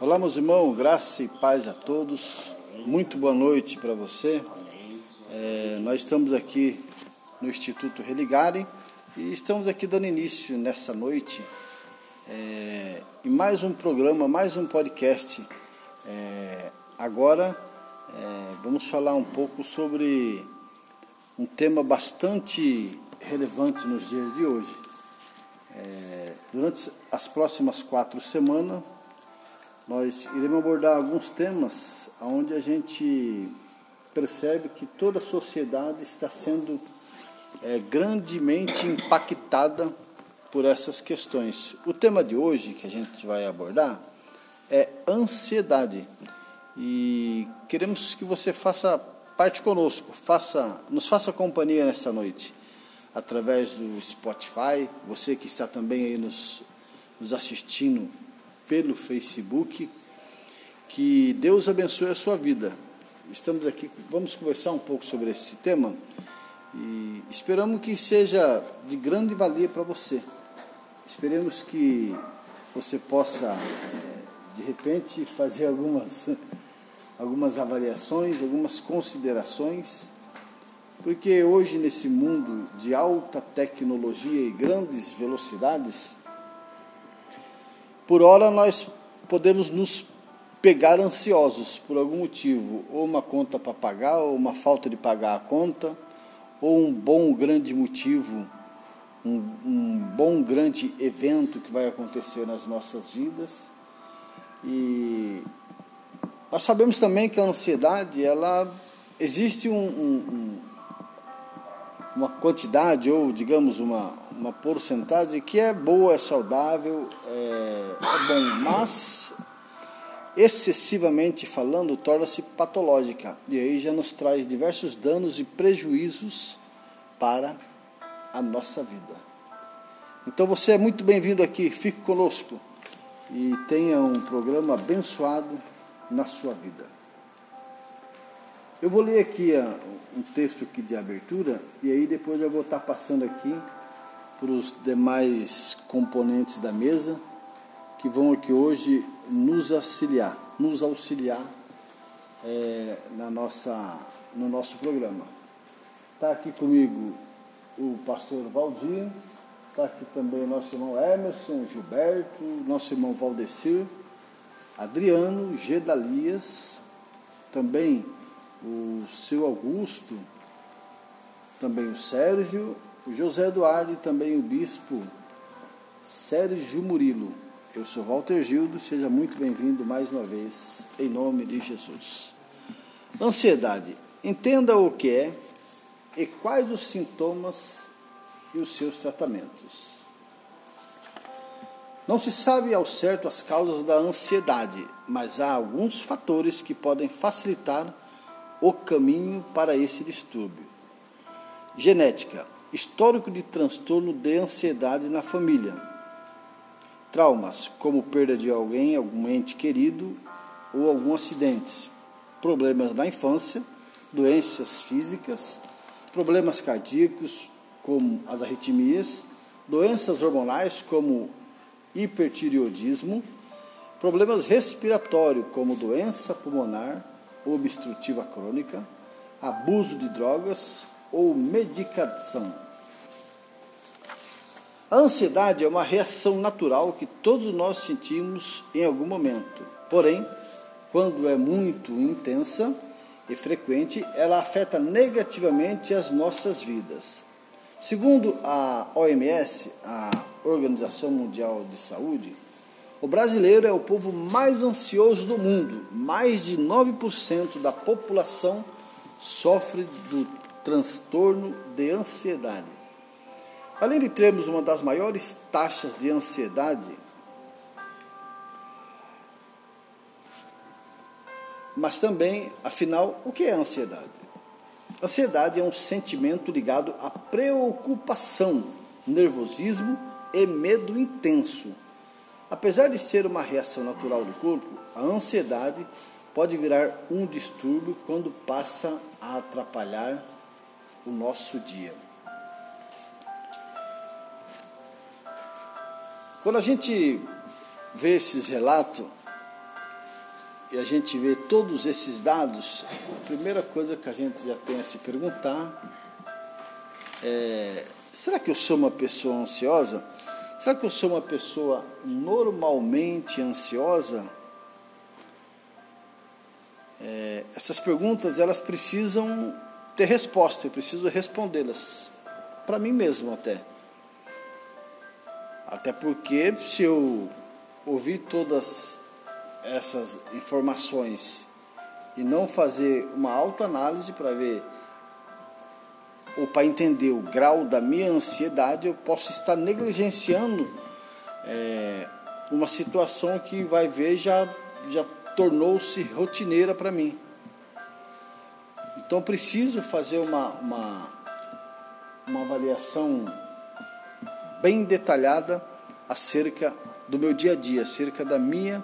Olá, meus irmãos, graça e paz a todos. Muito boa noite para você. É, nós estamos aqui no Instituto Religare e estamos aqui dando início nessa noite é, em mais um programa, mais um podcast. É, agora é, vamos falar um pouco sobre um tema bastante relevante nos dias de hoje. É, durante as próximas quatro semanas, nós iremos abordar alguns temas onde a gente percebe que toda a sociedade está sendo é, grandemente impactada por essas questões. O tema de hoje que a gente vai abordar é ansiedade e queremos que você faça parte conosco, faça, nos faça companhia nessa noite através do Spotify, você que está também aí nos, nos assistindo pelo Facebook. Que Deus abençoe a sua vida. Estamos aqui, vamos conversar um pouco sobre esse tema e esperamos que seja de grande valia para você. Esperemos que você possa, eh, de repente, fazer algumas, algumas avaliações, algumas considerações, porque hoje, nesse mundo de alta tecnologia e grandes velocidades, por hora nós podemos nos pegar ansiosos por algum motivo, ou uma conta para pagar, ou uma falta de pagar a conta, ou um bom grande motivo, um, um bom grande evento que vai acontecer nas nossas vidas. E nós sabemos também que a ansiedade, ela existe um, um, uma quantidade ou digamos uma, uma porcentagem que é boa, é saudável, é, é bom, mas excessivamente falando torna-se patológica e aí já nos traz diversos danos e prejuízos para a nossa vida. Então você é muito bem-vindo aqui, fique conosco e tenha um programa abençoado na sua vida. Eu vou ler aqui um texto aqui de abertura e aí depois eu vou estar passando aqui para os demais componentes da mesa que vão aqui hoje nos auxiliar, nos auxiliar é, na nossa, no nosso programa. Está aqui comigo o pastor Valdir, está aqui também nosso irmão Emerson, Gilberto, nosso irmão Valdecir, Adriano, Gedalias, também o seu Augusto, também o Sérgio, o José Eduardo e também o bispo Sérgio Murilo. Eu sou Walter Gildo, seja muito bem-vindo mais uma vez, em nome de Jesus. Ansiedade. Entenda o que é e quais os sintomas e os seus tratamentos. Não se sabe ao certo as causas da ansiedade, mas há alguns fatores que podem facilitar o caminho para esse distúrbio. Genética: histórico de transtorno de ansiedade na família. Traumas, como perda de alguém, algum ente querido ou algum acidente. Problemas na infância, doenças físicas, problemas cardíacos, como as arritmias, doenças hormonais, como hipertireoidismo, problemas respiratórios, como doença pulmonar, obstrutiva crônica, abuso de drogas ou medicação. A ansiedade é uma reação natural que todos nós sentimos em algum momento. Porém, quando é muito intensa e frequente, ela afeta negativamente as nossas vidas. Segundo a OMS, a Organização Mundial de Saúde, o brasileiro é o povo mais ansioso do mundo. Mais de 9% da população sofre do transtorno de ansiedade. Além de termos uma das maiores taxas de ansiedade, mas também, afinal, o que é ansiedade? Ansiedade é um sentimento ligado à preocupação, nervosismo e medo intenso Apesar de ser uma reação natural do corpo, a ansiedade pode virar um distúrbio quando passa a atrapalhar o nosso dia. Quando a gente vê esses relatos, e a gente vê todos esses dados, a primeira coisa que a gente já tem a se perguntar é: será que eu sou uma pessoa ansiosa? Será que eu sou uma pessoa normalmente ansiosa? É, essas perguntas elas precisam ter resposta, eu preciso respondê-las para mim mesmo até. Até porque se eu ouvir todas essas informações e não fazer uma autoanálise para ver ou para entender o grau da minha ansiedade, eu posso estar negligenciando é, uma situação que vai ver já, já tornou-se rotineira para mim. Então preciso fazer uma, uma, uma avaliação bem detalhada acerca do meu dia a dia, acerca da minha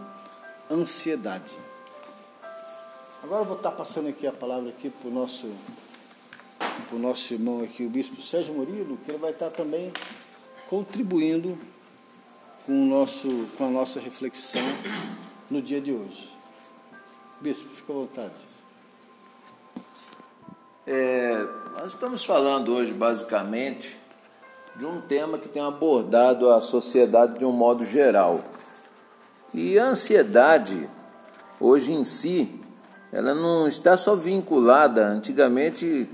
ansiedade. Agora eu vou estar passando aqui a palavra aqui para o nosso, pro nosso irmão aqui, o bispo Sérgio Murilo, que ele vai estar também contribuindo com, o nosso, com a nossa reflexão no dia de hoje. Bispo, fica à vontade. É, nós estamos falando hoje basicamente de um tema que tem abordado a sociedade de um modo geral. E a ansiedade, hoje em si, ela não está só vinculada, antigamente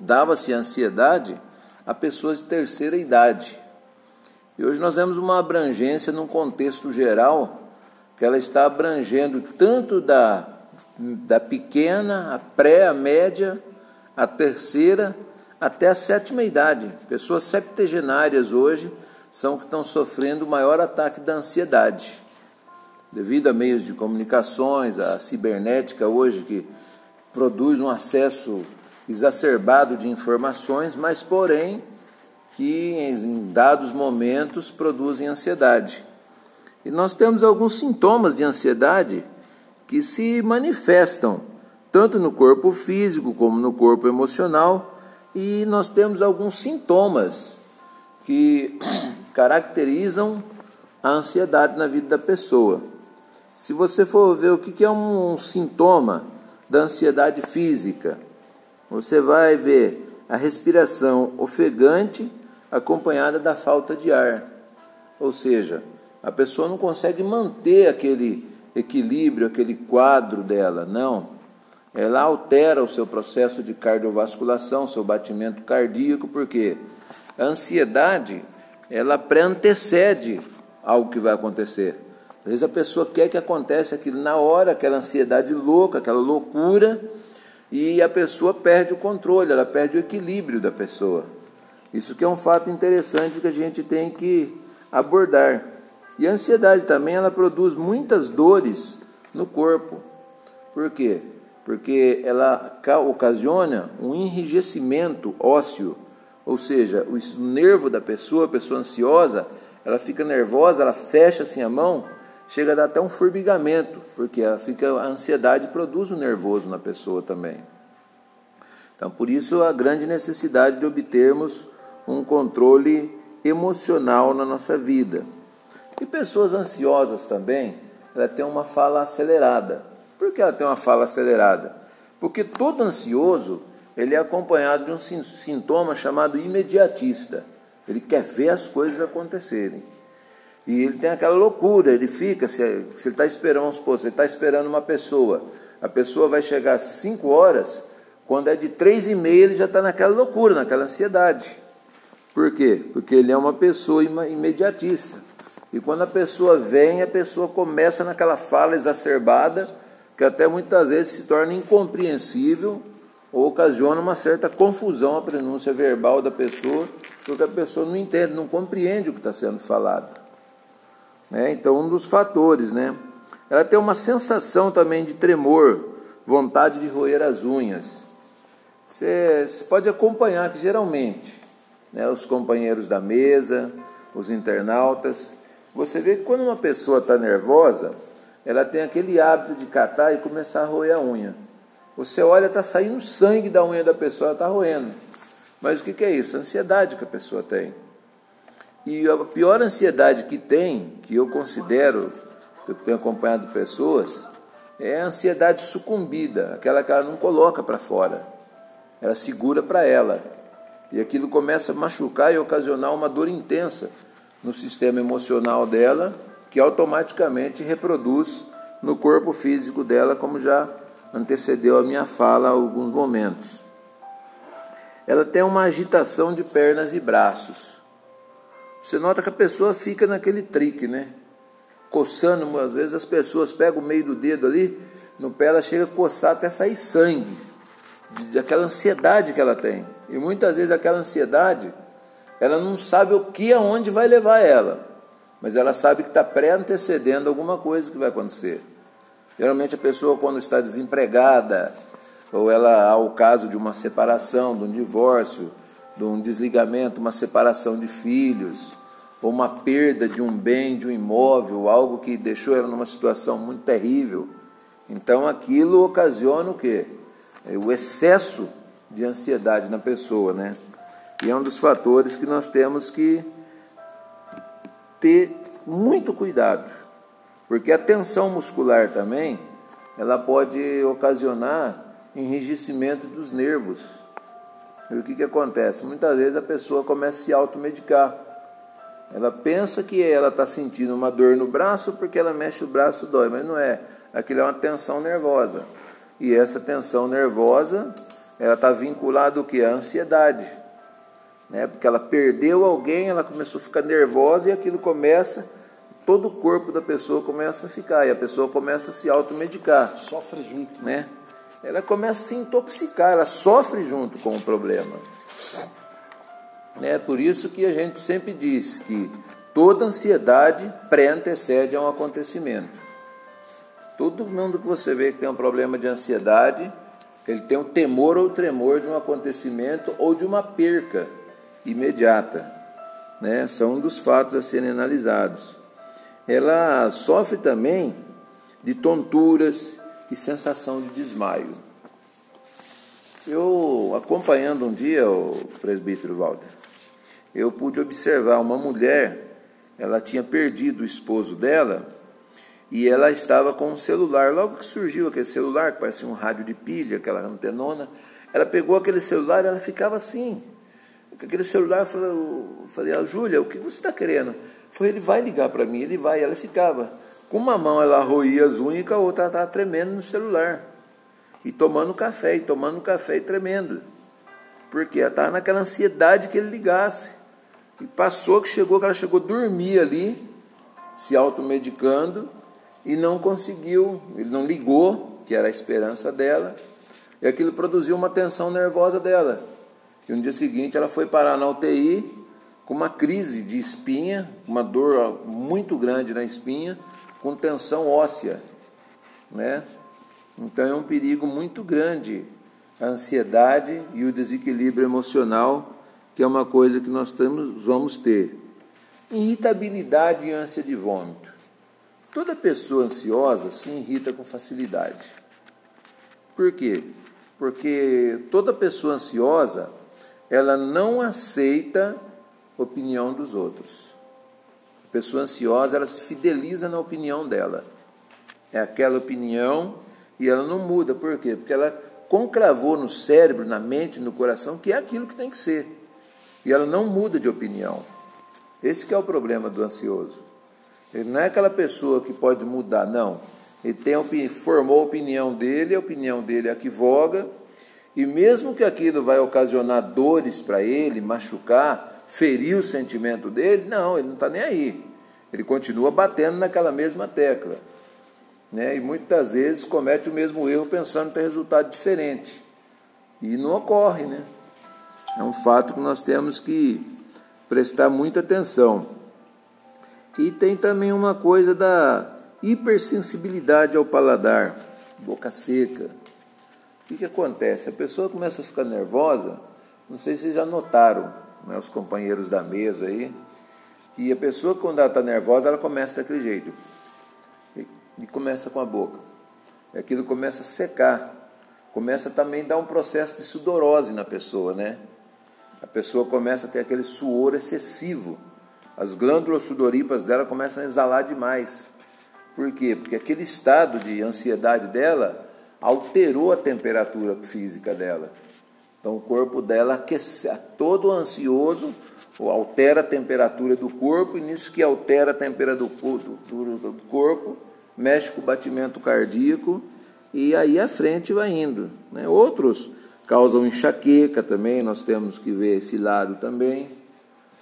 dava-se ansiedade a pessoas de terceira idade. E hoje nós vemos uma abrangência num contexto geral, que ela está abrangendo tanto da, da pequena, a pré, a média, a terceira até a sétima idade. Pessoas septegenárias hoje são que estão sofrendo o maior ataque da ansiedade. Devido a meios de comunicações, a cibernética hoje que produz um acesso exacerbado de informações, mas porém que em dados momentos produzem ansiedade. E nós temos alguns sintomas de ansiedade que se manifestam tanto no corpo físico como no corpo emocional e nós temos alguns sintomas que caracterizam a ansiedade na vida da pessoa. Se você for ver o que é um sintoma da ansiedade física, você vai ver a respiração ofegante acompanhada da falta de ar. Ou seja, a pessoa não consegue manter aquele equilíbrio, aquele quadro dela, não ela altera o seu processo de cardiovasculação, seu batimento cardíaco, porque a ansiedade ela pré-antecede algo que vai acontecer. Às vezes a pessoa quer que aconteça aquilo na hora, aquela ansiedade louca, aquela loucura, e a pessoa perde o controle, ela perde o equilíbrio da pessoa. Isso que é um fato interessante que a gente tem que abordar. E a ansiedade também ela produz muitas dores no corpo. Por quê? Porque ela ocasiona um enrijecimento ósseo, ou seja, o nervo da pessoa, a pessoa ansiosa, ela fica nervosa, ela fecha assim a mão, chega a dar até um formigamento, porque ela fica, a ansiedade produz o nervoso na pessoa também. Então, por isso, a grande necessidade de obtermos um controle emocional na nossa vida. E pessoas ansiosas também, ela tem uma fala acelerada. Por que ela tem uma fala acelerada? Porque todo ansioso ele é acompanhado de um sintoma chamado imediatista. Ele quer ver as coisas acontecerem. E ele tem aquela loucura, ele fica, se, ele está esperando, vamos supor, se ele está esperando uma pessoa, a pessoa vai chegar às 5 horas, quando é de três e meia ele já está naquela loucura, naquela ansiedade. Por quê? Porque ele é uma pessoa imediatista. E quando a pessoa vem, a pessoa começa naquela fala exacerbada, que até muitas vezes se torna incompreensível ou ocasiona uma certa confusão a pronúncia verbal da pessoa, porque a pessoa não entende, não compreende o que está sendo falado. Né? Então, um dos fatores, né? Ela tem uma sensação também de tremor, vontade de roer as unhas. Você, pode acompanhar que geralmente, né, os companheiros da mesa, os internautas, você vê que quando uma pessoa está nervosa, ela tem aquele hábito de catar e começar a roer a unha. Você olha, está saindo sangue da unha da pessoa, está roendo. Mas o que, que é isso? A ansiedade que a pessoa tem. E a pior ansiedade que tem, que eu considero, que eu tenho acompanhado pessoas, é a ansiedade sucumbida, aquela que ela não coloca para fora, ela segura para ela. E aquilo começa a machucar e ocasionar uma dor intensa no sistema emocional dela, que automaticamente reproduz no corpo físico dela, como já antecedeu a minha fala há alguns momentos. Ela tem uma agitação de pernas e braços. Você nota que a pessoa fica naquele trique, né? Coçando, às vezes as pessoas pegam o meio do dedo ali, no pé ela chega a coçar até sair sangue, daquela ansiedade que ela tem. E muitas vezes aquela ansiedade, ela não sabe o que aonde vai levar ela, mas ela sabe que está pré-antecedendo alguma coisa que vai acontecer. Geralmente a pessoa quando está desempregada, ou ela há o caso de uma separação, de um divórcio, de um desligamento, uma separação de filhos, ou uma perda de um bem, de um imóvel, algo que deixou ela numa situação muito terrível. Então aquilo ocasiona o quê? É o excesso de ansiedade na pessoa, né? E é um dos fatores que nós temos que ter muito cuidado, porque a tensão muscular também, ela pode ocasionar enrijecimento dos nervos. E o que, que acontece? Muitas vezes a pessoa começa a se automedicar. Ela pensa que ela está sentindo uma dor no braço porque ela mexe o braço dói, mas não é. Aquilo é uma tensão nervosa. E essa tensão nervosa, ela está vinculada ao que? A ansiedade. Né? Porque ela perdeu alguém, ela começou a ficar nervosa e aquilo começa, todo o corpo da pessoa começa a ficar, e a pessoa começa a se automedicar. Sofre junto. Né? ela começa a se intoxicar, ela sofre junto com o problema. É por isso que a gente sempre diz que toda ansiedade pré-antecede a um acontecimento. Todo mundo que você vê que tem um problema de ansiedade, ele tem o temor ou tremor de um acontecimento ou de uma perca imediata. Né? São um dos fatos a serem analisados. Ela sofre também de tonturas, e sensação de desmaio. Eu, acompanhando um dia o presbítero Walter, eu pude observar uma mulher, ela tinha perdido o esposo dela e ela estava com um celular. Logo que surgiu aquele celular, que parecia um rádio de pilha, aquela antenona, ela pegou aquele celular e ela ficava assim. Com aquele celular, eu falei, ah, Júlia, o que você está querendo? Foi ele vai ligar para mim, ele vai. Ela ficava. Com uma mão ela roía as unhas com a outra ela estava tremendo no celular. E tomando café, e tomando café e tremendo. Porque ela estava naquela ansiedade que ele ligasse. E passou que chegou, que ela chegou a dormir ali, se automedicando, e não conseguiu, ele não ligou, que era a esperança dela, e aquilo produziu uma tensão nervosa dela. E no dia seguinte ela foi parar na UTI com uma crise de espinha, uma dor muito grande na espinha, com tensão óssea, né? Então é um perigo muito grande a ansiedade e o desequilíbrio emocional, que é uma coisa que nós temos, vamos ter. Irritabilidade e ânsia de vômito. Toda pessoa ansiosa se irrita com facilidade. Por quê? Porque toda pessoa ansiosa, ela não aceita opinião dos outros pessoa ansiosa, ela se fideliza na opinião dela. É aquela opinião e ela não muda. Por quê? Porque ela concravou no cérebro, na mente, no coração que é aquilo que tem que ser. E ela não muda de opinião. Esse é o problema do ansioso. Ele não é aquela pessoa que pode mudar, não. Ele tem, formou a opinião dele, a opinião dele é a que voga, e mesmo que aquilo vai ocasionar dores para ele, machucar, ferir o sentimento dele, não, ele não está nem aí. Ele continua batendo naquela mesma tecla. Né? E muitas vezes comete o mesmo erro pensando ter resultado diferente. E não ocorre, né? É um fato que nós temos que prestar muita atenção. E tem também uma coisa da hipersensibilidade ao paladar, boca seca. O que, que acontece? A pessoa começa a ficar nervosa, não sei se vocês já notaram, né, os companheiros da mesa aí, que a pessoa, quando ela está nervosa, ela começa daquele jeito. E, e começa com a boca. E aquilo começa a secar. Começa também a dar um processo de sudorose na pessoa, né? A pessoa começa a ter aquele suor excessivo. As glândulas sudoríparas dela começam a exalar demais. Por quê? Porque aquele estado de ansiedade dela alterou a temperatura física dela. Então o corpo dela aquece, todo ansioso, altera a temperatura do corpo, e nisso que altera a temperatura do, do, do corpo, mexe com o batimento cardíaco, e aí a frente vai indo. Né? Outros causam enxaqueca também, nós temos que ver esse lado também,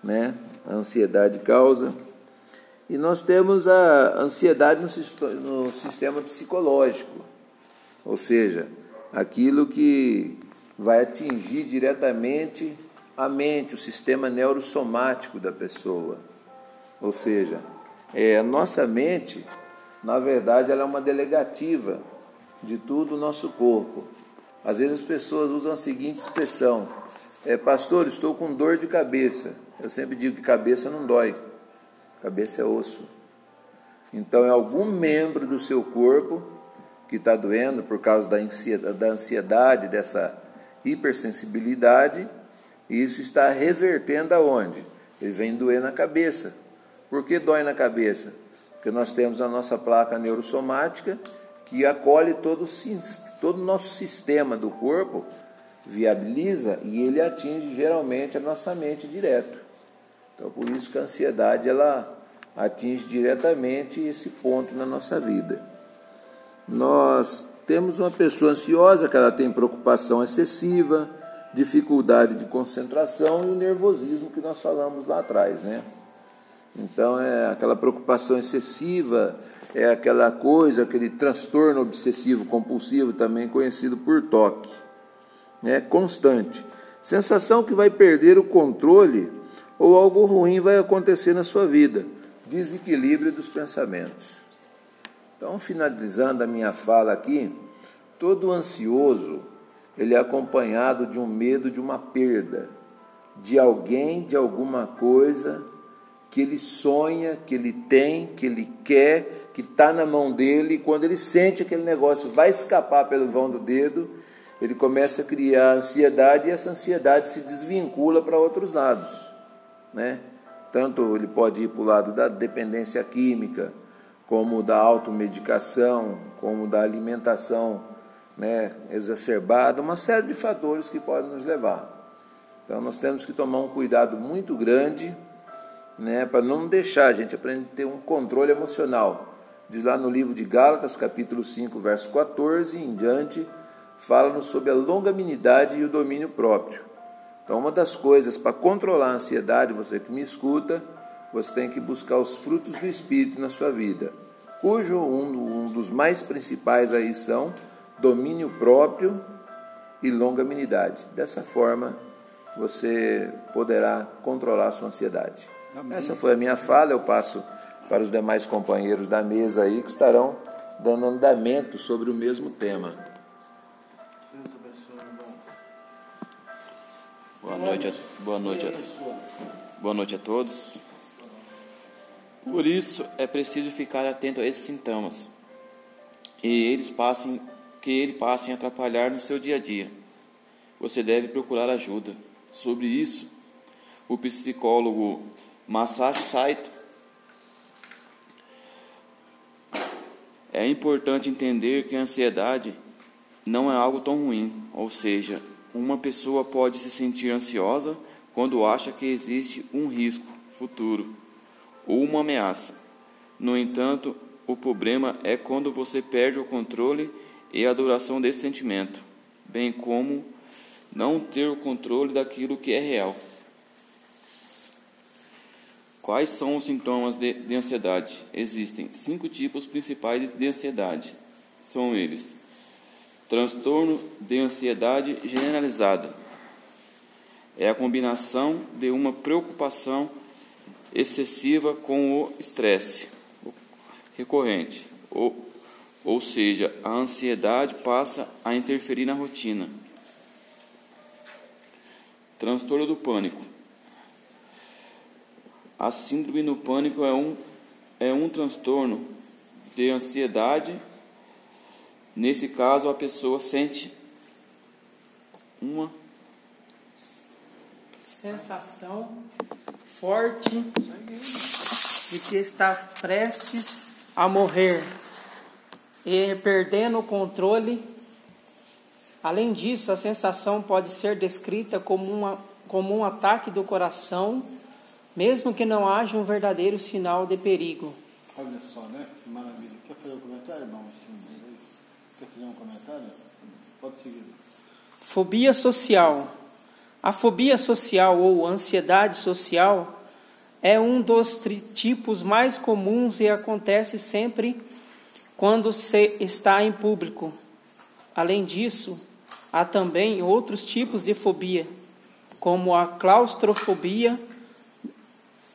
né? a ansiedade causa. E nós temos a ansiedade no sistema psicológico, ou seja, aquilo que vai atingir diretamente a mente, o sistema neurosomático da pessoa. Ou seja, é, a nossa mente, na verdade, ela é uma delegativa de tudo o nosso corpo. Às vezes as pessoas usam a seguinte expressão: é, Pastor, estou com dor de cabeça. Eu sempre digo que cabeça não dói, cabeça é osso. Então é algum membro do seu corpo que está doendo por causa da ansiedade, da ansiedade, dessa hipersensibilidade, e isso está revertendo aonde? Ele vem doer na cabeça. Por que dói na cabeça? Porque nós temos a nossa placa neurosomática que acolhe todo, todo o nosso sistema do corpo, viabiliza e ele atinge geralmente a nossa mente direto. Então, por isso que a ansiedade ela atinge diretamente esse ponto na nossa vida. Nós temos uma pessoa ansiosa que ela tem preocupação excessiva, dificuldade de concentração e o nervosismo que nós falamos lá atrás, né? Então é aquela preocupação excessiva, é aquela coisa, aquele transtorno obsessivo compulsivo, também conhecido por toque, né? Constante. Sensação que vai perder o controle ou algo ruim vai acontecer na sua vida. Desequilíbrio dos pensamentos. Então, finalizando a minha fala aqui, todo ansioso, ele é acompanhado de um medo de uma perda, de alguém, de alguma coisa que ele sonha, que ele tem, que ele quer, que está na mão dele, e quando ele sente aquele negócio vai escapar pelo vão do dedo, ele começa a criar ansiedade e essa ansiedade se desvincula para outros lados. Né? Tanto ele pode ir para o lado da dependência química, como da automedicação, como da alimentação né, exacerbada, uma série de fatores que podem nos levar. Então nós temos que tomar um cuidado muito grande né, para não deixar a gente aprender a ter um controle emocional. Diz lá no livro de Gálatas, capítulo 5, verso 14 em diante, fala-nos sobre a longanimidade e o domínio próprio. Então, uma das coisas para controlar a ansiedade, você que me escuta, você tem que buscar os frutos do Espírito na sua vida, cujo um, um dos mais principais aí são domínio próprio e longanimidade. Dessa forma, você poderá controlar a sua ansiedade. Amém. Essa foi a minha fala, eu passo para os demais companheiros da mesa aí que estarão dando andamento sobre o mesmo tema. Boa noite, a, boa noite, a, boa noite a todos. Por isso é preciso ficar atento a esses sintomas e eles passem que ele passem a atrapalhar no seu dia a dia. Você deve procurar ajuda. Sobre isso, o psicólogo Masashi Saito é importante entender que a ansiedade não é algo tão ruim, ou seja, uma pessoa pode se sentir ansiosa quando acha que existe um risco futuro ou uma ameaça. No entanto, o problema é quando você perde o controle e a duração desse sentimento, bem como não ter o controle daquilo que é real. Quais são os sintomas de, de ansiedade? Existem cinco tipos principais de ansiedade. São eles: transtorno de ansiedade generalizada. É a combinação de uma preocupação excessiva com o estresse recorrente, ou ou seja, a ansiedade passa a interferir na rotina. Transtorno do pânico. A síndrome do pânico é um, é um transtorno de ansiedade. Nesse caso, a pessoa sente uma sensação forte de que está prestes a morrer e perdendo o controle. Além disso, a sensação pode ser descrita como, uma, como um ataque do coração, mesmo que não haja um verdadeiro sinal de perigo. Olha só, né? Que maravilha. Quer fazer um comentário, irmão? Quer fazer um comentário? Pode seguir. Fobia social. A fobia social ou ansiedade social é um dos tipos mais comuns e acontece sempre quando se está em público. Além disso, há também outros tipos de fobia, como a claustrofobia,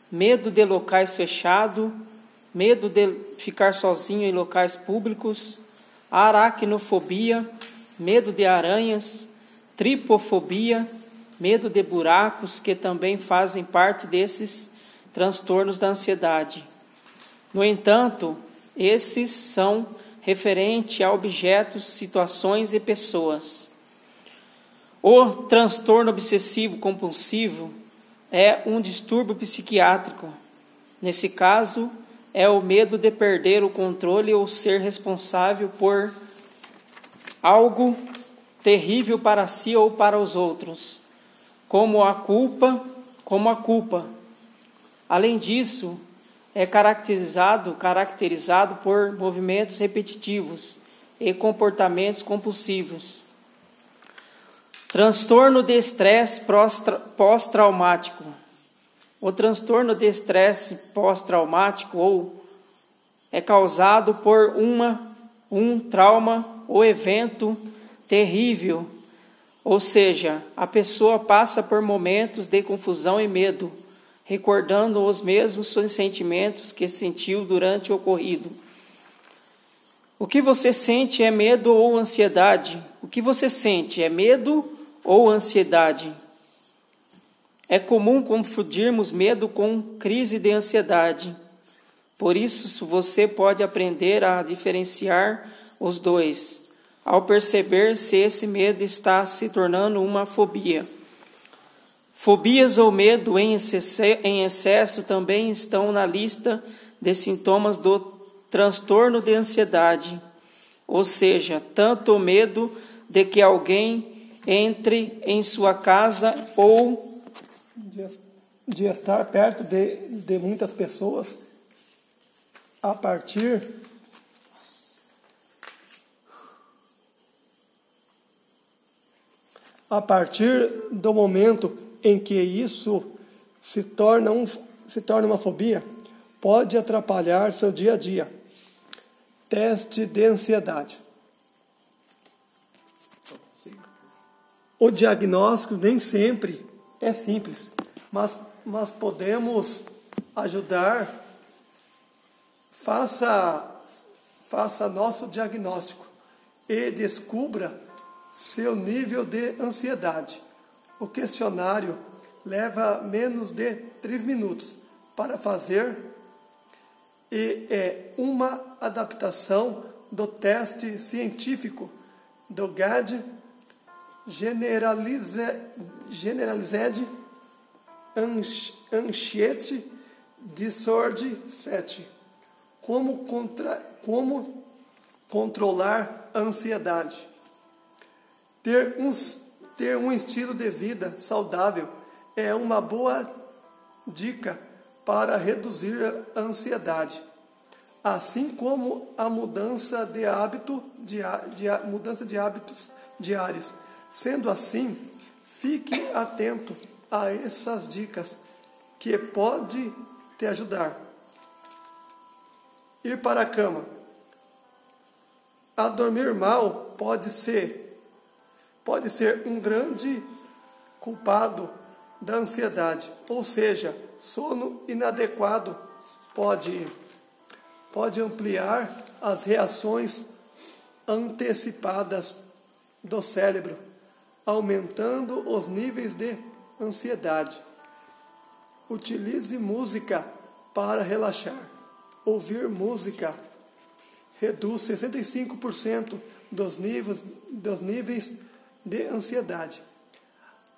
medo de locais fechados, medo de ficar sozinho em locais públicos, aracnofobia, medo de aranhas, tripofobia, medo de buracos, que também fazem parte desses transtornos da ansiedade. No entanto, esses são referentes a objetos, situações e pessoas. O transtorno obsessivo compulsivo é um distúrbio psiquiátrico. Nesse caso, é o medo de perder o controle ou ser responsável por algo terrível para si ou para os outros, como a culpa, como a culpa, Além disso, é caracterizado, caracterizado por movimentos repetitivos e comportamentos compulsivos. Transtorno de estresse pós-traumático. O transtorno de estresse pós-traumático ou é causado por uma, um trauma ou evento terrível, ou seja, a pessoa passa por momentos de confusão e medo recordando os mesmos sentimentos que sentiu durante o ocorrido. O que você sente é medo ou ansiedade? O que você sente é medo ou ansiedade? É comum confundirmos medo com crise de ansiedade. Por isso, você pode aprender a diferenciar os dois, ao perceber se esse medo está se tornando uma fobia. Fobias ou medo em excesso também estão na lista de sintomas do transtorno de ansiedade, ou seja, tanto o medo de que alguém entre em sua casa ou de estar perto de, de muitas pessoas a partir a partir do momento em que isso se torna, um, se torna uma fobia, pode atrapalhar seu dia a dia. Teste de ansiedade. O diagnóstico nem sempre é simples, mas, mas podemos ajudar. Faça, faça nosso diagnóstico e descubra seu nível de ansiedade. O questionário leva menos de três minutos para fazer e é uma adaptação do teste científico do GAD Generalized, Generalized Anxiety Disorder 7. Como, contra, como controlar a ansiedade. Ter uns ter um estilo de vida saudável é uma boa dica para reduzir a ansiedade, assim como a mudança de hábito de, de mudança de hábitos diários. Sendo assim, fique atento a essas dicas que pode te ajudar. Ir para a cama. A dormir mal pode ser pode ser um grande culpado da ansiedade, ou seja, sono inadequado pode, pode ampliar as reações antecipadas do cérebro, aumentando os níveis de ansiedade. Utilize música para relaxar. Ouvir música reduz 65% dos níveis, dos níveis de ansiedade.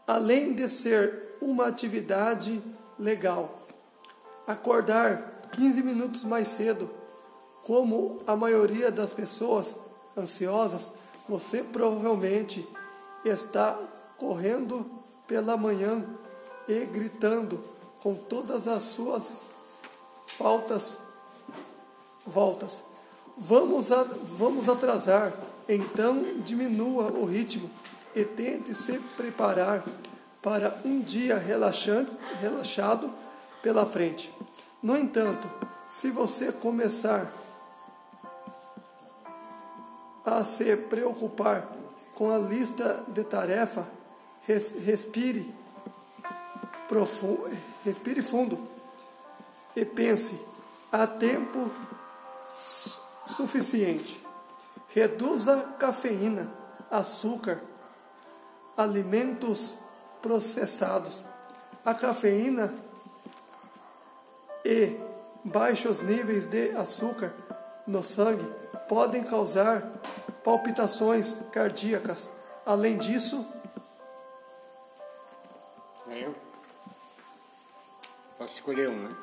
Além de ser uma atividade legal, acordar 15 minutos mais cedo Como a maioria das pessoas ansiosas, você provavelmente está correndo pela manhã e gritando com todas as suas faltas voltas. Vamos, a, vamos atrasar, então diminua o ritmo e tente se preparar para um dia relaxante, relaxado pela frente. No entanto, se você começar a se preocupar com a lista de tarefa, respire profundo, respire fundo e pense: há tempo suficiente. Reduza cafeína, açúcar, alimentos processados. A cafeína e baixos níveis de açúcar no sangue podem causar palpitações cardíacas. Além disso, é eu posso escolher um, né?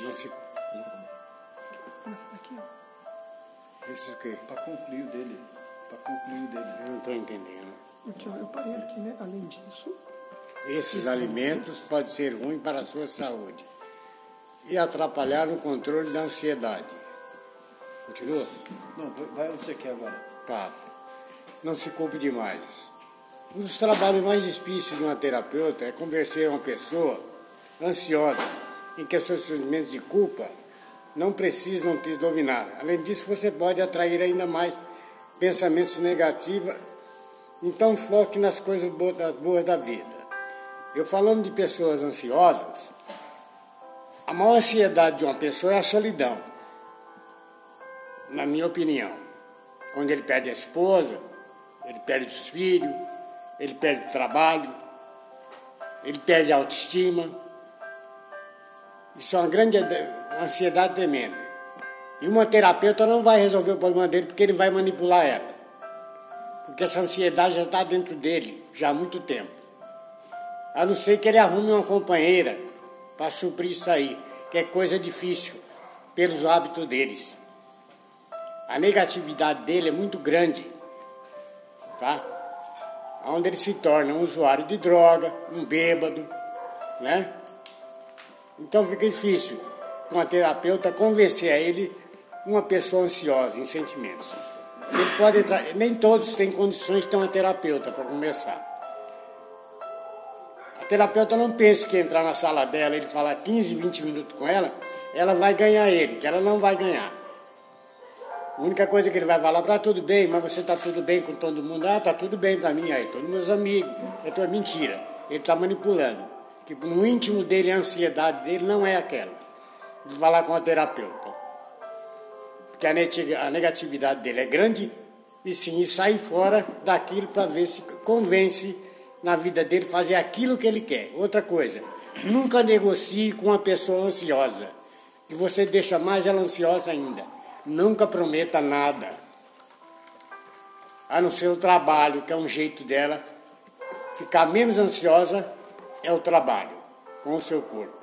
Não se... aqui, ó. Esse o quê? Para concluir o dele. Para concluir o dele. Eu não estou entendendo. Ó, eu parei aqui, né? Além disso, Esses alimentos podem ser ruins para a sua saúde e atrapalhar no controle da ansiedade. Continua? Não, vai onde você quer agora. Tá. Não se culpe demais. Um dos trabalhos mais difíceis de uma terapeuta é convencer uma pessoa ansiosa em que seus sentimentos de culpa não precisam te dominar. Além disso, você pode atrair ainda mais pensamentos negativos. Então, foque nas coisas boas da vida. Eu falando de pessoas ansiosas, a maior ansiedade de uma pessoa é a solidão, na minha opinião. Quando ele perde a esposa, ele perde os filhos, ele perde o trabalho, ele perde a autoestima. Isso é uma grande ansiedade tremenda. E uma terapeuta não vai resolver o problema dele porque ele vai manipular ela. Porque essa ansiedade já está dentro dele já há muito tempo. A não ser que ele arrume uma companheira para suprir isso aí, que é coisa difícil pelos hábitos deles. A negatividade dele é muito grande, tá? Onde ele se torna um usuário de droga, um bêbado, né? Então fica difícil com a terapeuta convencer a ele uma pessoa ansiosa em sentimentos. Ele pode entrar, nem todos têm condições de ter uma terapeuta para começar. A terapeuta não pensa que entrar na sala dela, ele falar 15, 20 minutos com ela, ela vai ganhar ele, ela não vai ganhar. A única coisa que ele vai falar, tá tudo bem, mas você tá tudo bem com todo mundo? Ah, tá tudo bem para mim aí, todos meus amigos. É mentira. Ele está manipulando. Que no íntimo dele, a ansiedade dele não é aquela. De falar com a terapeuta. Porque a negatividade dele é grande e sim, e sai fora daquilo para ver se convence na vida dele fazer aquilo que ele quer. Outra coisa, nunca negocie com uma pessoa ansiosa, que você deixa mais ela ansiosa ainda. Nunca prometa nada, a não ser o trabalho, que é um jeito dela ficar menos ansiosa, é o trabalho com o seu corpo.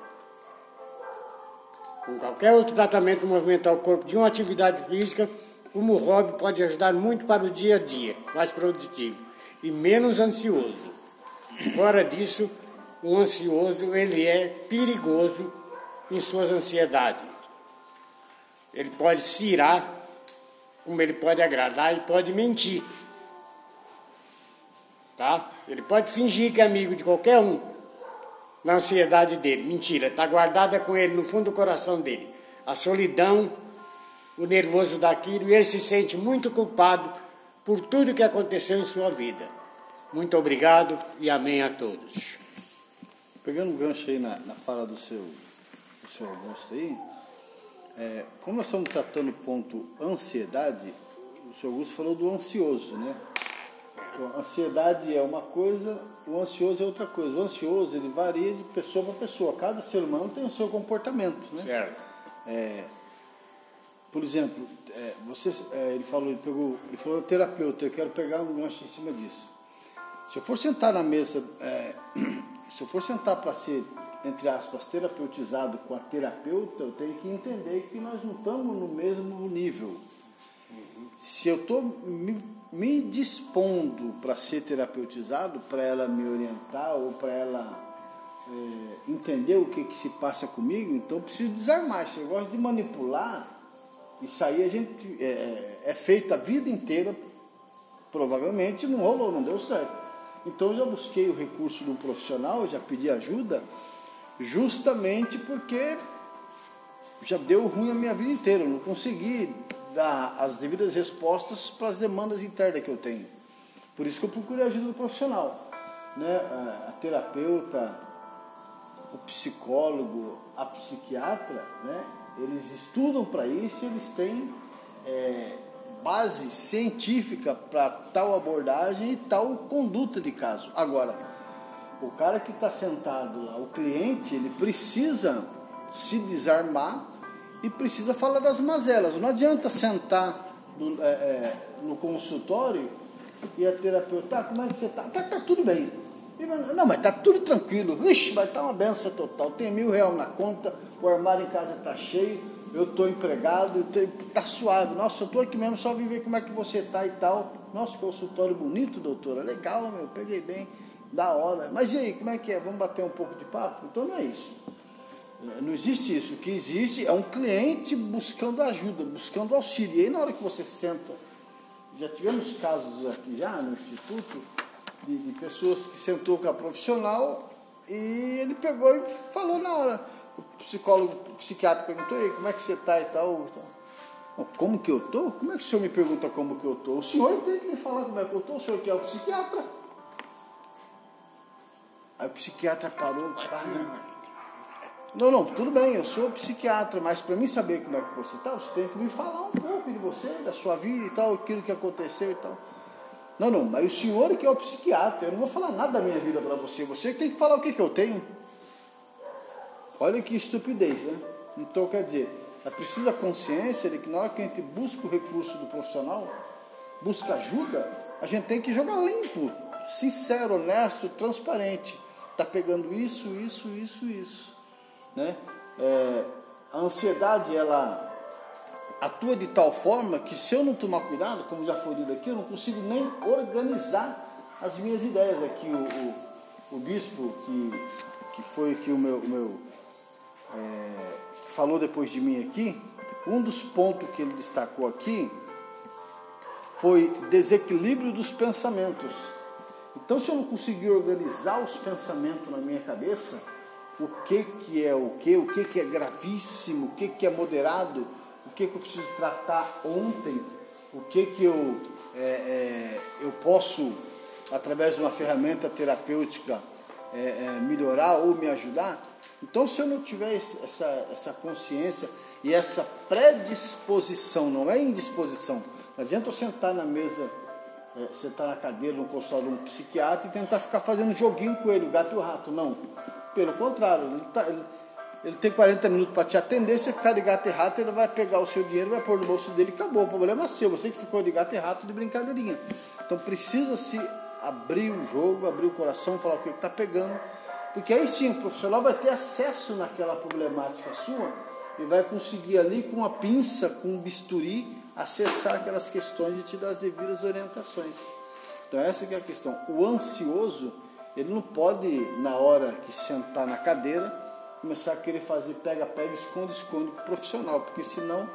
Com qualquer outro tratamento movimentar o corpo de uma atividade física, como o hobby pode ajudar muito para o dia a dia, mais produtivo e menos ansioso. Fora disso, o ansioso ele é perigoso em suas ansiedades. Ele pode se irar, como ele pode agradar e pode mentir. Tá? Ele pode fingir que é amigo de qualquer um na ansiedade dele. Mentira, está guardada com ele no fundo do coração dele. A solidão, o nervoso daquilo, e ele se sente muito culpado por tudo que aconteceu em sua vida. Muito obrigado e amém a todos. Pegando um gancho aí na, na fala do seu, do seu Augusto aí, é, como nós estamos tratando o ponto ansiedade, o seu Augusto falou do ansioso, né? A ansiedade é uma coisa, o ansioso é outra coisa. O ansioso ele varia de pessoa para pessoa. Cada ser humano tem o seu comportamento, né? Certo. É, por exemplo, é, você, é, ele falou, ele pegou, ele falou terapeuta. Eu quero pegar um gancho em cima disso. Se eu for sentar na mesa, é, se eu for sentar para ser entre aspas, terapeutizado com a terapeuta, eu tenho que entender que nós não estamos no mesmo nível. Se eu estou me, me dispondo para ser terapeutizado, para ela me orientar ou para ela é, entender o que, que se passa comigo, então eu preciso desarmar. Eu gosto de manipular, isso aí a gente é, é feito a vida inteira, provavelmente não rolou, não deu certo. Então eu já busquei o recurso do profissional, já pedi ajuda, justamente porque já deu ruim a minha vida inteira. Eu não consegui dar as devidas respostas para as demandas internas que eu tenho. Por isso que eu procurei a ajuda do profissional. Né? A, a terapeuta, o psicólogo, a psiquiatra, né? eles estudam para isso, eles têm é, base científica para tal abordagem e tal conduta de caso. Agora, o cara que está sentado lá, o cliente, ele precisa se desarmar e precisa falar das mazelas. Não adianta sentar no, é, é, no consultório e a terapeuta, tá, como é que você está? Tá, tá tudo bem. Não, mas tá tudo tranquilo. Vixe, estar tá uma benção total. Tem mil reais na conta, o armário em casa está cheio, eu estou empregado, está suave. Nossa, eu estou aqui mesmo só vim ver como é que você está e tal. Nossa, consultório bonito, doutora. Legal, meu, peguei bem, da hora. Mas e aí, como é que é? Vamos bater um pouco de papo? Então não é isso. Não existe isso. O que existe é um cliente buscando ajuda, buscando auxílio. E aí na hora que você senta, já tivemos casos aqui já no Instituto, de, de pessoas que sentou com a profissional e ele pegou e falou na hora. O psicólogo, o psiquiatra perguntou, aí, como é que você está e tal. Como que eu estou? Como é que o senhor me pergunta como que eu estou? O senhor tem que me falar como é que eu estou, o senhor que é o psiquiatra. Aí o psiquiatra parou, não, não, tudo bem, eu sou psiquiatra, mas para mim saber como é que você está, você tem que me falar um pouco de você, da sua vida e tal, aquilo que aconteceu e tal. Não, não, mas o senhor que é o psiquiatra, eu não vou falar nada da minha vida para você, você que tem que falar o que, que eu tenho. Olha que estupidez, né? Então, quer dizer, é preciso a consciência de que na hora que a gente busca o recurso do profissional, busca ajuda, a gente tem que jogar limpo, sincero, honesto, transparente. Está pegando isso, isso, isso, isso. Né? É, a ansiedade, ela atua de tal forma que se eu não tomar cuidado, como já foi dito aqui, eu não consigo nem organizar as minhas ideias. Aqui o, o, o bispo que, que foi aqui o meu, meu é, falou depois de mim aqui, um dos pontos que ele destacou aqui foi desequilíbrio dos pensamentos. Então, se eu não conseguir organizar os pensamentos na minha cabeça, o que, que é o que, o que, que é gravíssimo, o que, que é moderado, o que, que eu preciso tratar ontem, o que, que eu, é, é, eu posso, através de uma ferramenta terapêutica, é, é melhorar ou me ajudar. Então, se eu não tiver essa, essa consciência e essa predisposição, não é indisposição, não adianta eu sentar na mesa, é, sentar na cadeira no consultório de um psiquiatra e tentar ficar fazendo joguinho com ele, o gato e o rato. Não. Pelo contrário, ele, tá, ele ele tem 40 minutos para te atender, você ficar de gato e rato, ele vai pegar o seu dinheiro, vai pôr no bolso dele e acabou. O problema é seu, você que ficou de gato e rato de brincadeirinha. Então precisa se abrir o jogo, abrir o coração, falar o que está pegando, porque aí sim o profissional vai ter acesso naquela problemática sua e vai conseguir ali com a pinça, com um bisturi, acessar aquelas questões e te dar as devidas orientações. Então essa é a questão. O ansioso, ele não pode, na hora que sentar na cadeira, começar a querer fazer pega-pega, esconde-esconde com o profissional, porque senão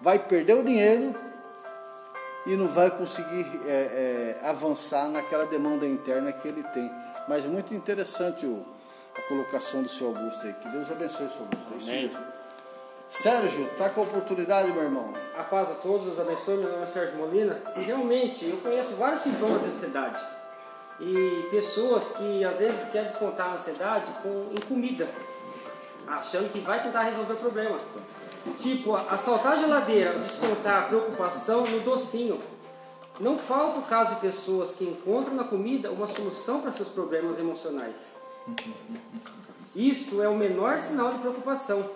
vai perder o dinheiro e não vai conseguir é, é, avançar naquela demanda interna que ele tem. Mas muito interessante o, a colocação do seu Augusto aí. Que Deus abençoe o seu Augusto. É isso mesmo. Sérgio, tá com a oportunidade, meu irmão. A paz a todos, Deus abençoe. Meu nome é Sérgio Molina. E realmente, eu conheço vários sintomas de ansiedade. E pessoas que às vezes querem descontar a ansiedade com, em comida achando que vai tentar resolver o problema. Tipo, assaltar a geladeira, descontar a preocupação no docinho. Não falta o caso de pessoas que encontram na comida uma solução para seus problemas emocionais. Isto é o menor sinal de preocupação.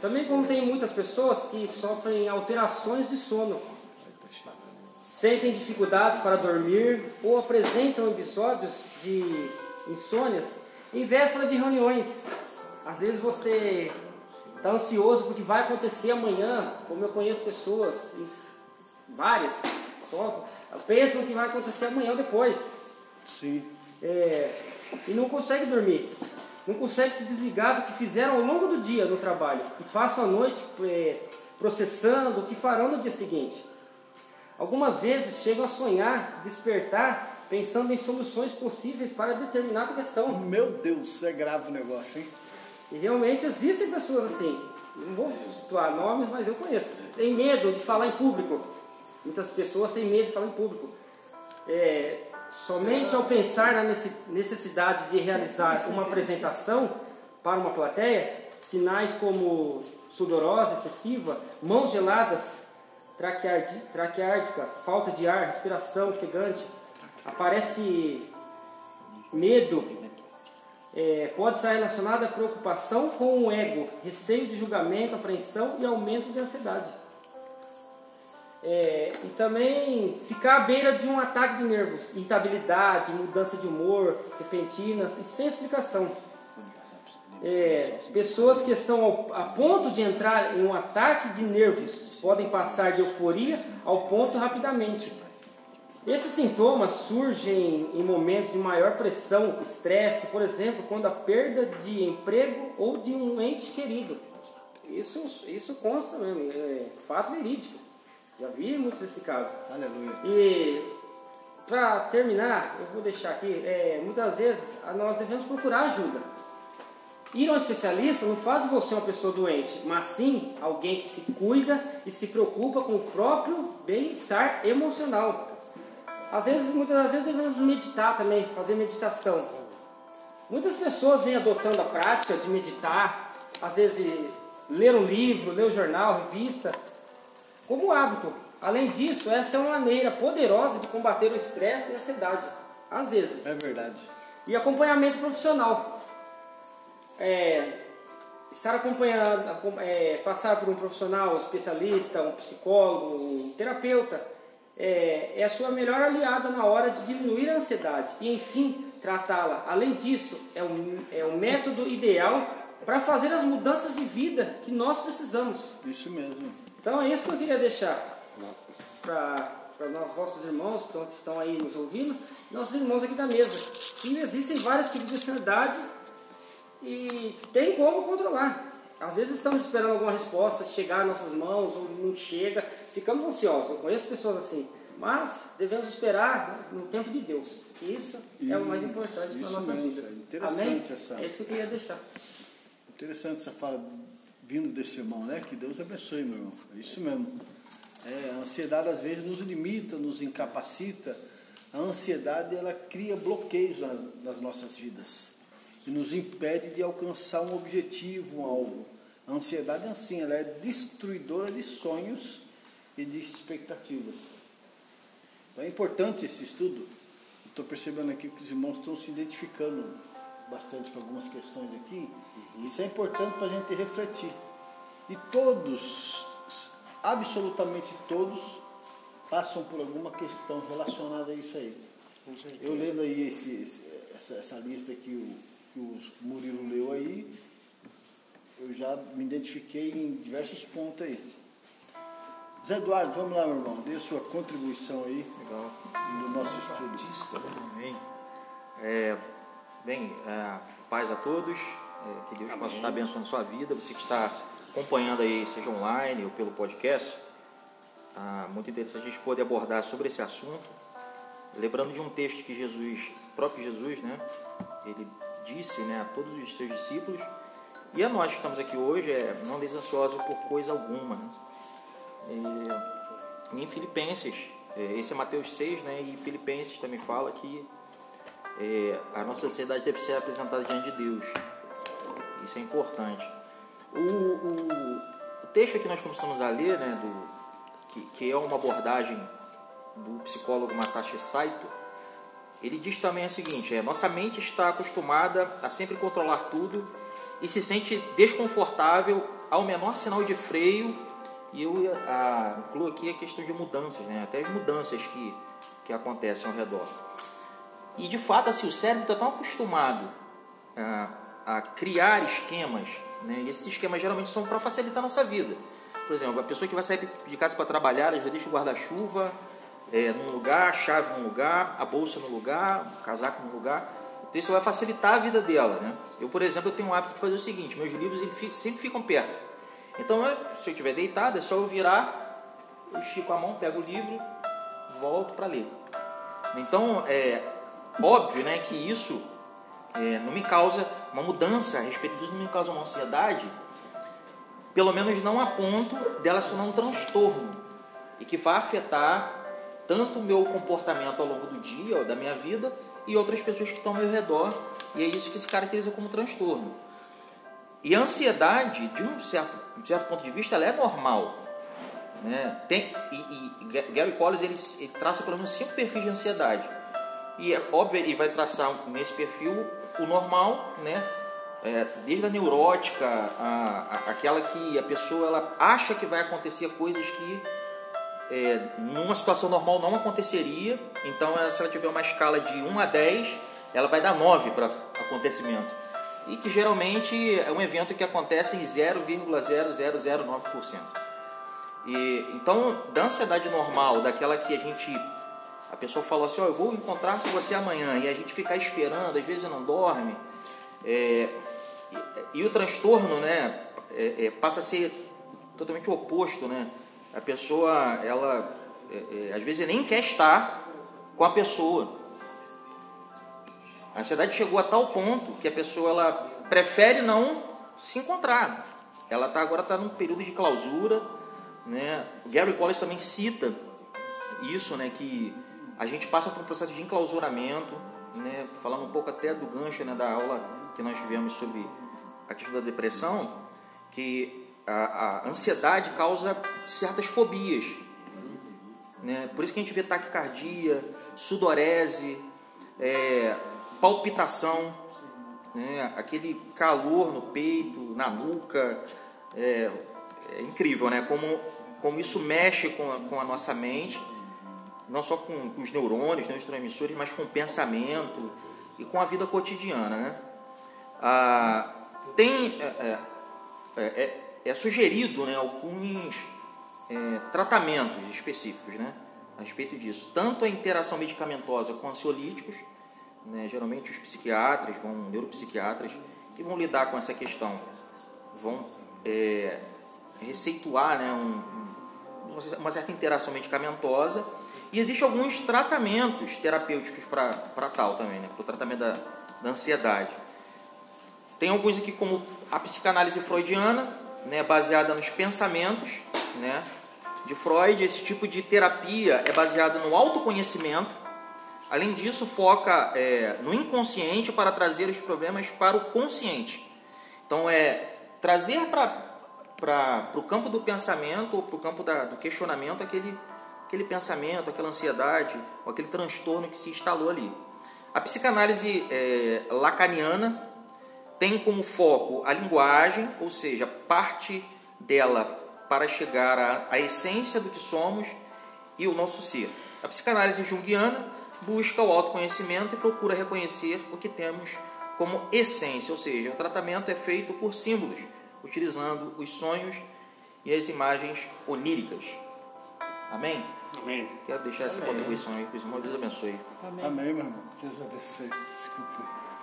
Também como tem muitas pessoas que sofrem alterações de sono, sentem dificuldades para dormir ou apresentam episódios de insônias em véspera de reuniões, Às vezes você está ansioso porque vai acontecer amanhã, como eu conheço pessoas, várias, só pensam que vai acontecer amanhã ou depois. Sim. É, e não consegue dormir. Não consegue se desligar do que fizeram ao longo do dia no trabalho. E passam a noite é, processando o que farão no dia seguinte. Algumas vezes chegam a sonhar, despertar, pensando em soluções possíveis para determinada questão. Meu Deus, é grave o negócio, hein? E realmente existem pessoas assim. Não vou situar nomes, mas eu conheço. Tem medo de falar em público. Muitas pessoas têm medo de falar em público. É, somente ao pensar na necessidade de realizar uma apresentação para uma plateia, sinais como sudorose excessiva, mãos geladas, traqueárdica, falta de ar, respiração ofegante, aparece medo, é, pode estar relacionada à preocupação com o ego, receio de julgamento, apreensão e aumento de ansiedade. É, e também ficar à beira de um ataque de nervos, instabilidade, mudança de humor, repentinas e sem explicação. É, pessoas que estão ao, a ponto de entrar em um ataque de nervos podem passar de euforia ao ponto rapidamente. Esses sintomas surgem em momentos de maior pressão, estresse, por exemplo, quando a perda de emprego ou de um ente querido. Isso, isso consta mesmo, é fato verídico. Já vi muitos desse caso. Aleluia. E para terminar, eu vou deixar aqui, é, muitas vezes nós devemos procurar ajuda. Ir a um especialista não faz você uma pessoa doente, mas sim alguém que se cuida e se preocupa com o próprio bem-estar emocional. Às vezes, muitas das vezes devemos meditar também, fazer meditação. Muitas pessoas vêm adotando a prática de meditar, às vezes ler um livro, ler um jornal, revista, como hábito. Além disso, essa é uma maneira poderosa de combater o estresse e a ansiedade. Às vezes. É verdade. E acompanhamento profissional. É, estar acompanhando, é, passar por um profissional, um especialista, um psicólogo, um terapeuta, é, é a sua melhor aliada na hora de diminuir a ansiedade e, enfim, tratá-la. Além disso, é um, é um método ideal para fazer as mudanças de vida que nós precisamos. Isso mesmo. Então é isso que eu queria deixar para os nossos irmãos que estão, aí nos ouvindo, nossos irmãos aqui da mesa. Que existem vários tipos de ansiedade e tem como controlar. Às vezes estamos esperando alguma resposta chegar em nossas mãos ou não chega, ficamos ansiosos. Eu conheço pessoas assim, mas devemos esperar no tempo de Deus. Isso é o mais importante para a nossa mesmo, vida. Interessante Amém? essa. É isso que eu queria deixar. Interessante essa fala vindo desse irmão, né? Que Deus abençoe, meu irmão. É isso mesmo. É, a ansiedade às vezes nos limita, nos incapacita. A ansiedade ela cria bloqueios nas, nas nossas vidas e nos impede de alcançar um objetivo, um alvo. A ansiedade é assim, ela é destruidora de sonhos e de expectativas. Então é importante esse estudo. Estou percebendo aqui que os irmãos estão se identificando bastante com algumas questões aqui. Uhum. Isso é importante para a gente refletir. E todos, absolutamente todos, passam por alguma questão relacionada a isso aí. Eu lendo aí esse, essa, essa, lista que o, que o Murilo leu aí, eu já me identifiquei em diversos pontos aí. Zé Eduardo, vamos lá, meu irmão, dê a sua contribuição aí Legal. no nosso estudo. Amém. É, bem, é, paz a todos, é, que Deus Amém. possa estar abençoando a sua vida, você que está acompanhando aí, seja online ou pelo podcast, tá muito interessante a gente poder abordar sobre esse assunto, lembrando de um texto que Jesus, próprio Jesus, né, ele disse né, a todos os seus discípulos, e a nós que estamos aqui hoje, é não desansiosos por coisa alguma. Né? E, em Filipenses, é, esse é Mateus 6, né, e Filipenses também fala que é, a nossa sociedade deve ser apresentada diante de Deus. Isso é importante. O, o, o texto que nós começamos a ler, né, do, que, que é uma abordagem do psicólogo Masashi Saito, ele diz também o seguinte: é, nossa mente está acostumada a sempre controlar tudo e se sente desconfortável ao menor sinal de freio. E eu incluo aqui a questão de mudanças, né? até as mudanças que, que acontecem ao redor. E de fato, assim, o cérebro está tão acostumado a, a criar esquemas, né? e esses esquemas geralmente são para facilitar a nossa vida. Por exemplo, a pessoa que vai sair de casa para trabalhar, já deixa o guarda-chuva é, num lugar, a chave num lugar, a bolsa no lugar, o casaco no lugar. Então isso vai facilitar a vida dela. Né? Eu, por exemplo, eu tenho um hábito de fazer o seguinte, meus livros sempre ficam perto. Então, se eu estiver deitado, é só eu virar, eu estico a mão, pego o livro, volto para ler. Então, é óbvio né, que isso é, não me causa uma mudança a respeito disso, não me causa uma ansiedade, pelo menos não a ponto dela se tornar um transtorno e que vai afetar tanto o meu comportamento ao longo do dia, ou da minha vida, e outras pessoas que estão ao meu redor, e é isso que se caracteriza como transtorno. E a ansiedade, de um certo, um certo ponto de vista, ela é normal. Né? Tem, e, e Gary Collins ele, ele, traça pelo menos cinco perfis de ansiedade. E é óbvio, ele vai traçar nesse perfil o normal, né? É, desde a neurótica, a, a, aquela que a pessoa ela acha que vai acontecer coisas que é, numa situação normal não aconteceria. Então, se ela tiver uma escala de 1 a 10, ela vai dar 9 para acontecimento. E que geralmente é um evento que acontece em 0,0009%. E, então, da ansiedade normal, daquela que a gente. A pessoa falou assim: oh, eu vou encontrar com você amanhã, e a gente ficar esperando, às vezes não dorme. É, e, e, o transtorno né, é, é, passa a ser totalmente oposto. Né? A pessoa, ela é, é, às vezes nem quer estar com a pessoa. A ansiedade chegou a tal ponto que a pessoa ela prefere não se encontrar. Ela tá, agora está num período de clausura né? O Gary Collins também cita isso, né, que a gente passa por um processo de enclausuramento, né, falando um pouco até do gancho né, da aula que nós tivemos sobre a questão da depressão, que a, a ansiedade causa certas fobias. Né? Por isso que a gente vê taquicardia, sudorese, é, palpitação, né? aquele calor no peito, na nuca, é, é incrível, né? Como, como isso mexe com a, com a nossa mente, não só com, com os neurônios, neurotransmissores, mas com o pensamento e com a vida cotidiana, né? Ah, tem é, é, é, sugerido, né, alguns é, tratamentos específicos, né, a respeito disso. Tanto a interação medicamentosa com ansiolíticos, né, geralmente os psiquiatras, vão neuropsiquiatras, que vão lidar com essa questão, vão é, receituar né, um, uma certa interação medicamentosa. E existem alguns tratamentos terapêuticos para tal também, né, para o tratamento da, da ansiedade. Tem alguns aqui como a psicanálise freudiana, né, baseada nos pensamentos né, de Freud. Esse tipo de terapia é baseada no autoconhecimento. Além disso, foca é, no inconsciente para trazer os problemas para o consciente. Então, é trazer para o campo do pensamento para o campo da, do questionamento aquele, aquele pensamento, aquela ansiedade ou aquele transtorno que se instalou ali. A psicanálise é, lacaniana tem como foco a linguagem, ou seja, parte dela para chegar à, à essência do que somos e o nosso ser. A psicanálise junguiana busca o autoconhecimento e procura reconhecer o que temos como essência, ou seja, o tratamento é feito por símbolos utilizando os sonhos e as imagens oníricas. Amém? Amém. Quero deixar essa Amém. contribuição aí, que os irmãos Deus abençoe. Amém. Amém, meu irmão. Deus abençoe. Desculpa.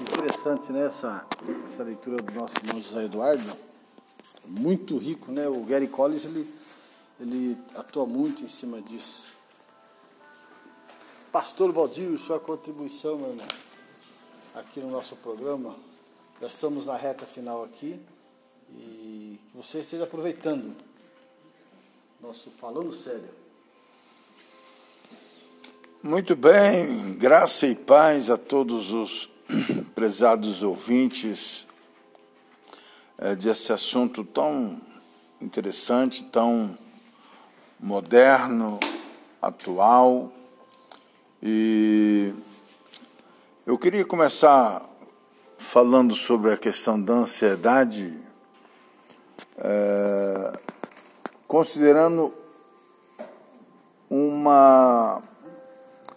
Interessante, né, essa, essa leitura do nosso irmão José Eduardo. Muito rico, né? O Gary Collins, ele, ele atua muito em cima disso. Pastor Valdir, sua contribuição, meu irmão, aqui no nosso programa. Já estamos na reta final aqui e que você esteja aproveitando nosso falando sério. Muito bem, graça e paz a todos os prezados ouvintes é, desse assunto tão interessante, tão moderno, atual. E eu queria começar falando sobre a questão da ansiedade, é, considerando uma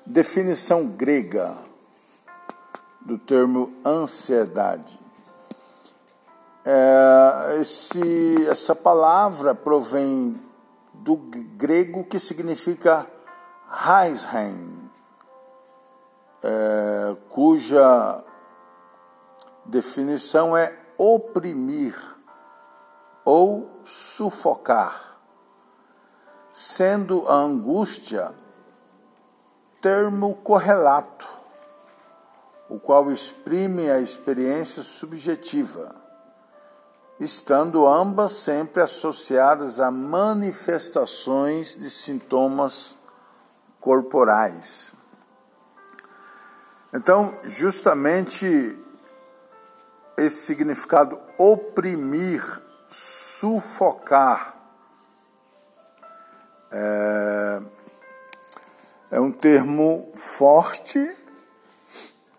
definição grega do termo ansiedade. É, esse, essa palavra provém do grego que significa Heisheim, é, cuja definição é oprimir ou sufocar, sendo a angústia termo correlato, o qual exprime a experiência subjetiva estando ambas sempre associadas a manifestações de sintomas corporais. Então, justamente esse significado oprimir, sufocar, é, é um termo forte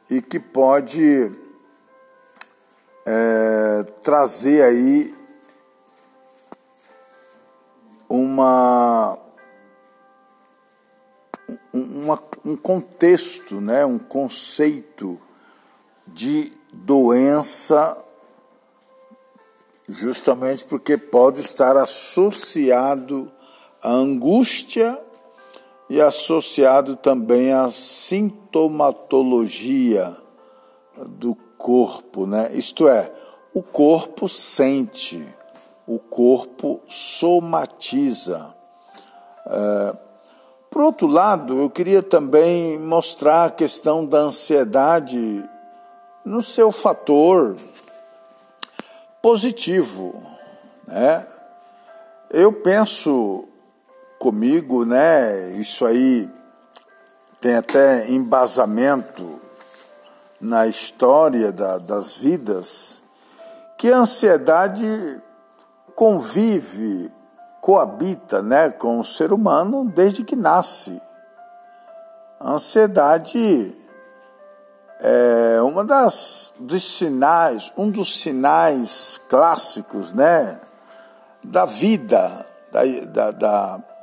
e que pode é, trazer aí uma, uma, um contexto, né, um conceito de doença, justamente porque pode estar associado à angústia e associado também à sintomatologia do corpo, né? Isto é, o corpo sente, o corpo somatiza. É, por outro lado, eu queria também mostrar a questão da ansiedade no seu fator positivo, né? Eu penso comigo, né? Isso aí tem até embasamento na história da, das vidas que a ansiedade convive, coabita né, com o ser humano desde que nasce. A ansiedade é uma das dos sinais, um dos sinais clássicos, né, da vida, da, da, da,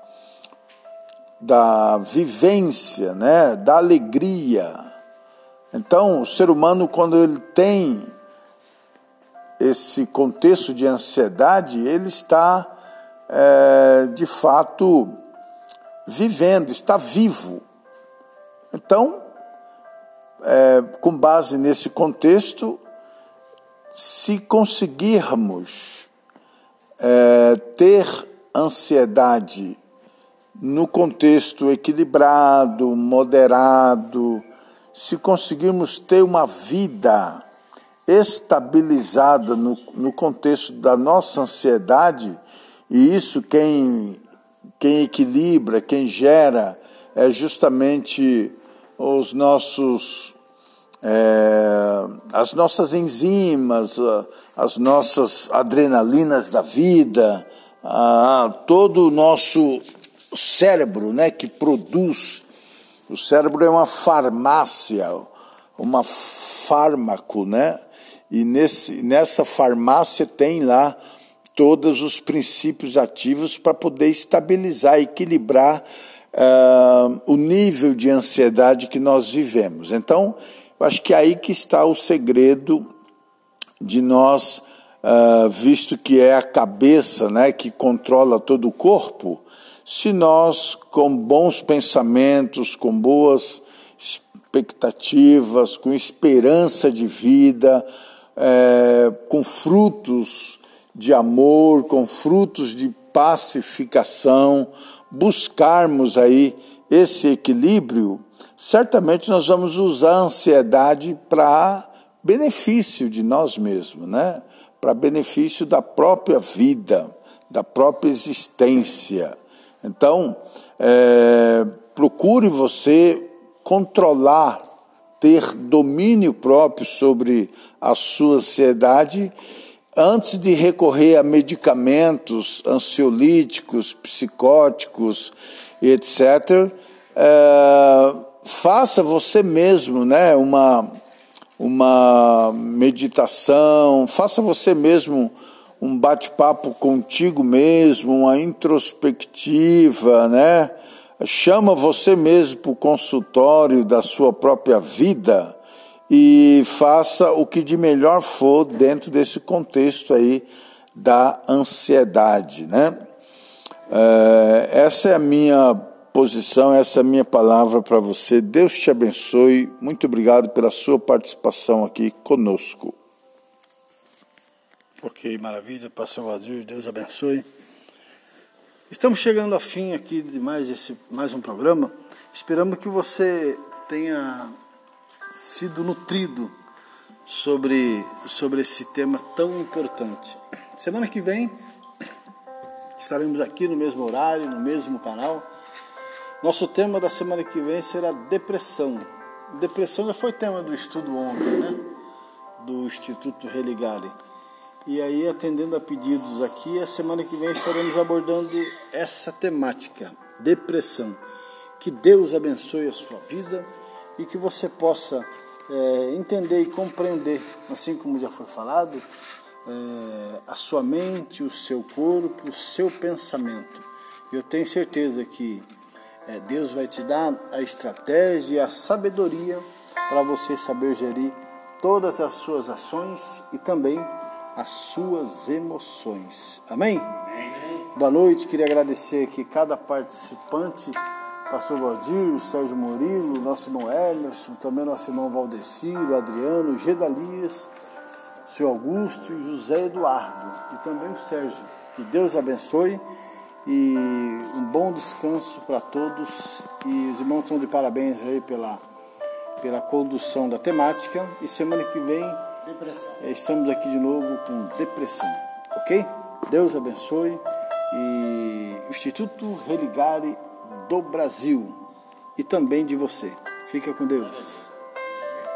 da vivência, né, da alegria então, o ser humano, quando ele tem esse contexto de ansiedade, ele está, é, de fato, vivendo, está vivo. Então, é, com base nesse contexto, se conseguirmos é, ter ansiedade no contexto equilibrado, moderado, se conseguirmos ter uma vida estabilizada no, no contexto da nossa ansiedade, e isso quem, quem equilibra, quem gera, é justamente os nossos. É, as nossas enzimas, as nossas adrenalinas da vida, todo o nosso cérebro né, que produz o cérebro é uma farmácia, uma fármaco, né? E nesse, nessa farmácia tem lá todos os princípios ativos para poder estabilizar, equilibrar uh, o nível de ansiedade que nós vivemos. Então, eu acho que é aí que está o segredo de nós, uh, visto que é a cabeça né, que controla todo o corpo, se nós, com bons pensamentos, com boas expectativas, com esperança de vida, é, com frutos de amor, com frutos de pacificação, buscarmos aí esse equilíbrio, certamente nós vamos usar a ansiedade para benefício de nós mesmos, né? Para benefício da própria vida, da própria existência. Então, é, procure você controlar, ter domínio próprio sobre a sua ansiedade antes de recorrer a medicamentos ansiolíticos, psicóticos, etc. É, faça você mesmo, né, uma uma meditação, faça você mesmo um bate-papo contigo mesmo, uma introspectiva, né? Chama você mesmo para o consultório da sua própria vida e faça o que de melhor for dentro desse contexto aí da ansiedade, né? É, essa é a minha posição, essa é a minha palavra para você. Deus te abençoe. Muito obrigado pela sua participação aqui conosco. Ok, maravilha, pastor Valdir, Deus abençoe. Estamos chegando ao fim aqui de mais, esse, mais um programa. Esperamos que você tenha sido nutrido sobre, sobre esse tema tão importante. Semana que vem estaremos aqui no mesmo horário, no mesmo canal. Nosso tema da semana que vem será depressão. Depressão já foi tema do estudo ontem, né? Do Instituto Religare. E aí, atendendo a pedidos aqui, a semana que vem estaremos abordando essa temática, depressão. Que Deus abençoe a sua vida e que você possa é, entender e compreender, assim como já foi falado, é, a sua mente, o seu corpo, o seu pensamento. Eu tenho certeza que é, Deus vai te dar a estratégia e a sabedoria para você saber gerir todas as suas ações e também as suas emoções. Amém? Amém. Boa noite, queria agradecer aqui cada participante pastor Valdir, o Sérgio Murilo, nosso irmão Emerson, também nosso irmão Valdeciro, Adriano, Gedalias, o senhor Augusto e José Eduardo, e também o Sérgio. Que Deus abençoe e um bom descanso para todos. E os irmãos estão de parabéns aí pela, pela condução da temática. E semana que vem depressão. estamos aqui de novo com depressão, ok? Deus abençoe e Instituto Religare do Brasil e também de você. Fica com Deus.